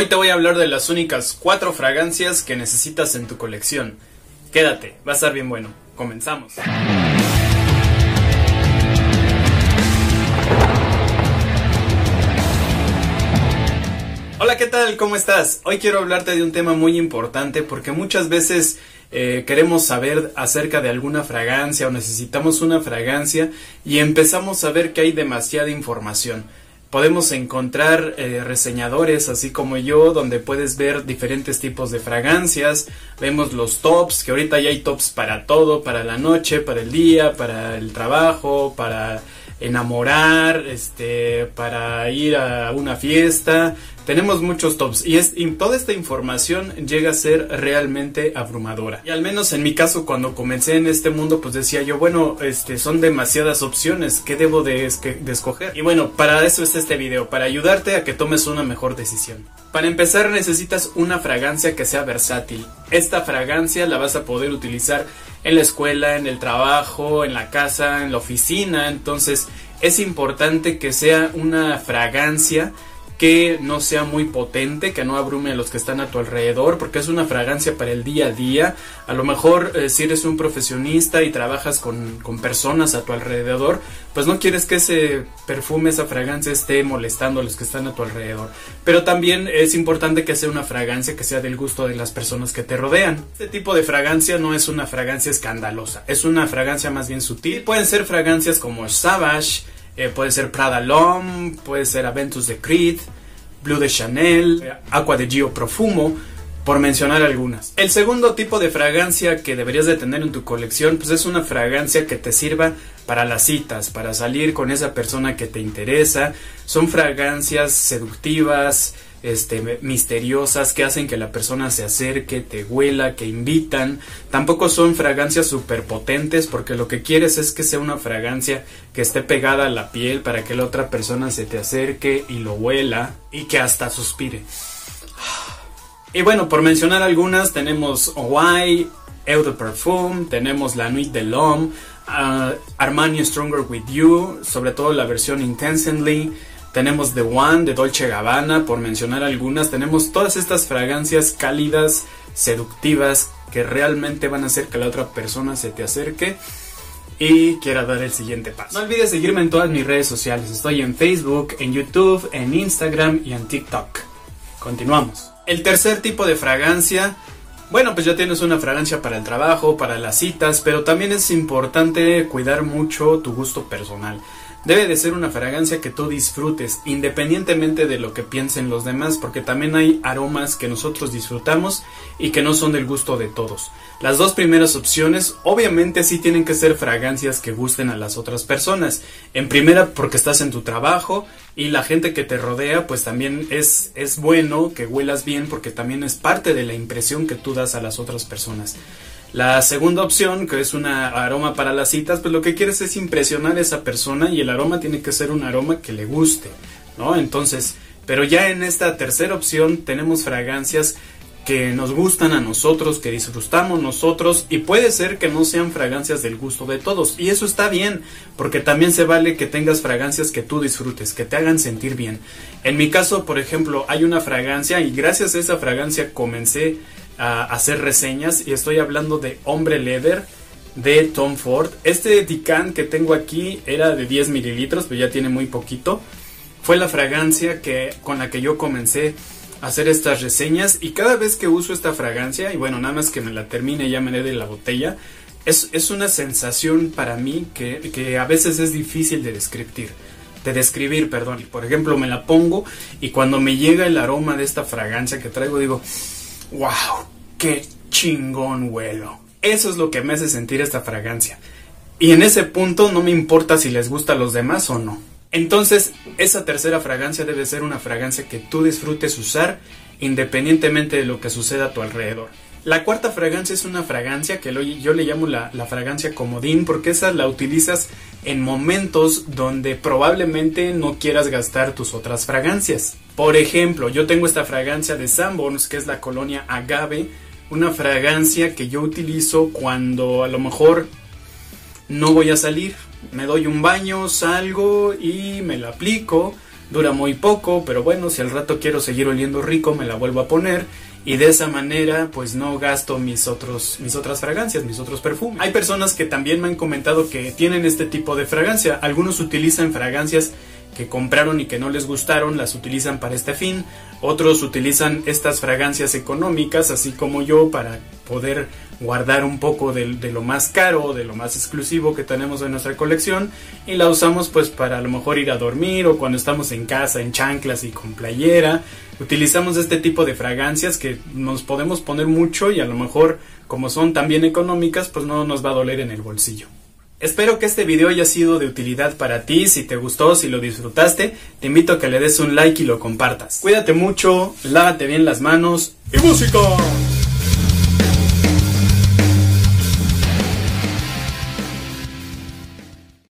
Hoy te voy a hablar de las únicas cuatro fragancias que necesitas en tu colección. Quédate, va a estar bien bueno. Comenzamos. Hola, ¿qué tal? ¿Cómo estás? Hoy quiero hablarte de un tema muy importante porque muchas veces eh, queremos saber acerca de alguna fragancia o necesitamos una fragancia y empezamos a ver que hay demasiada información. Podemos encontrar eh, reseñadores así como yo donde puedes ver diferentes tipos de fragancias, vemos los tops, que ahorita ya hay tops para todo, para la noche, para el día, para el trabajo, para enamorar, este, para ir a una fiesta. Tenemos muchos tops y, es, toda esta información llega a ser realmente abrumadora. Y al menos en mi caso cuando comencé en este mundo pues decía yo, bueno, este, son demasiadas opciones, ¿qué debo de, de escoger? Y bueno, para eso es este video, para ayudarte a que tomes una mejor decisión. Para empezar necesitas una fragancia que sea versátil. Esta fragancia la vas a poder utilizar en la escuela, en el trabajo, en la casa, en la oficina. Entonces es importante que sea una fragancia que no sea muy potente, que no abrume a los que están a tu alrededor, porque es una fragancia para el día a día. A lo mejor eh, si eres un profesionista y trabajas con, con, personas a tu alrededor, pues no quieres que ese perfume, esa fragancia esté molestando a los que están a tu alrededor. Pero también es importante que sea una fragancia que sea del gusto de las personas que te rodean. Este tipo de fragancia no es una fragancia escandalosa, es una fragancia más bien sutil. Pueden ser fragancias como Savage, eh, puede ser Prada L'Homme, puede ser Aventus de Creed, Blue de Chanel, Aqua de Gio Profumo, por mencionar algunas. El segundo tipo de fragancia que deberías de tener en tu colección, pues es una fragancia que te sirva para las citas, para salir con esa persona que te interesa. Son fragancias seductivas, este, misteriosas que hacen que la persona se acerque, te huela, que invitan. Tampoco son fragancias súper potentes porque lo que quieres es que sea una fragancia que esté pegada a la piel para que la otra persona se te acerque y lo huela y que hasta suspire. Y bueno, por mencionar algunas, tenemos Hawaii, Eau de Parfum, tenemos La Nuit de l'Homme, uh, Armani Stronger With You, sobre todo la versión Intensely, tenemos The One de Dolce Gabbana, por mencionar algunas. Tenemos todas estas fragancias cálidas, seductivas, que realmente van a hacer que la otra persona se te acerque y quiera dar el siguiente paso. No olvides seguirme en todas mis redes sociales. Estoy en Facebook, en YouTube, en Instagram y en TikTok. Continuamos. El tercer tipo de fragancia bueno, pues ya tienes una fragancia para el trabajo, para las citas, pero también es importante cuidar mucho tu gusto personal. Debe de ser una fragancia que tú disfrutes, independientemente de lo que piensen los demás, porque también hay aromas que nosotros disfrutamos y que no son del gusto de todos. Las dos primeras opciones, obviamente sí tienen que ser fragancias que gusten a las otras personas. En primera, porque estás en tu trabajo y la gente que te rodea, pues también es, es bueno que huelas bien, porque también es parte de la impresión que tú das a las otras personas. La segunda opción, que es un aroma para las citas, pues lo que quieres es impresionar a esa persona y el aroma tiene que ser un aroma que le guste, ¿no? Entonces, pero ya en esta tercera opción tenemos fragancias que nos gustan a nosotros, que disfrutamos nosotros y puede ser que no sean fragancias del gusto de todos y eso está bien porque también se vale que tengas fragancias que tú disfrutes, que te hagan sentir bien. En mi caso, por ejemplo, hay una fragancia y gracias a esa fragancia comencé a hacer reseñas y estoy hablando de Hombre Leather de Tom Ford. Este Dican que tengo aquí era de 10 mililitros, pero ya tiene muy poquito. Fue la fragancia que, con la que yo comencé a hacer estas reseñas y cada vez que uso esta fragancia, y bueno, nada más que me la termine ya me de la botella, es, es una sensación para mí que, que, a veces es difícil de describir. De describir, perdón. Por ejemplo, me la pongo y cuando me llega el aroma de esta fragancia que traigo, digo, wow, qué chingón huelo. Eso es lo que me hace sentir esta fragancia. Y en ese punto no me importa si les gusta a los demás o no. Entonces, esa tercera fragancia debe ser una fragancia que tú disfrutes usar independientemente de lo que suceda a tu alrededor. La cuarta fragancia es una fragancia que yo le llamo la, fragancia comodín porque esa la utilizas en momentos donde probablemente no quieras gastar tus otras fragancias. Por ejemplo, yo tengo esta fragancia de Sanborns que es la colonia agave, una fragancia que yo utilizo cuando a lo mejor no voy a salir. Me doy un baño, salgo y me la aplico dura muy poco, pero bueno, si al rato quiero seguir oliendo rico, me la vuelvo a poner y de esa manera pues no gasto mis otros mis otras fragancias, mis otros perfumes. Hay personas que también me han comentado que tienen este tipo de fragancia. Algunos utilizan fragancias que compraron y que no les gustaron, las utilizan para este fin. Otros utilizan estas fragancias económicas, así como yo, para poder guardar un poco de, lo más caro, de lo más exclusivo que tenemos en nuestra colección y la usamos pues para a lo mejor ir a dormir o cuando estamos en casa en chanclas y con playera. Utilizamos este tipo de fragancias que nos podemos poner mucho y a lo mejor como son también económicas pues no nos va a doler en el bolsillo. Espero que este video haya sido de utilidad para ti, si te gustó, si lo disfrutaste, te invito a que le des un like y lo compartas. Cuídate mucho, lávate bien las manos y música.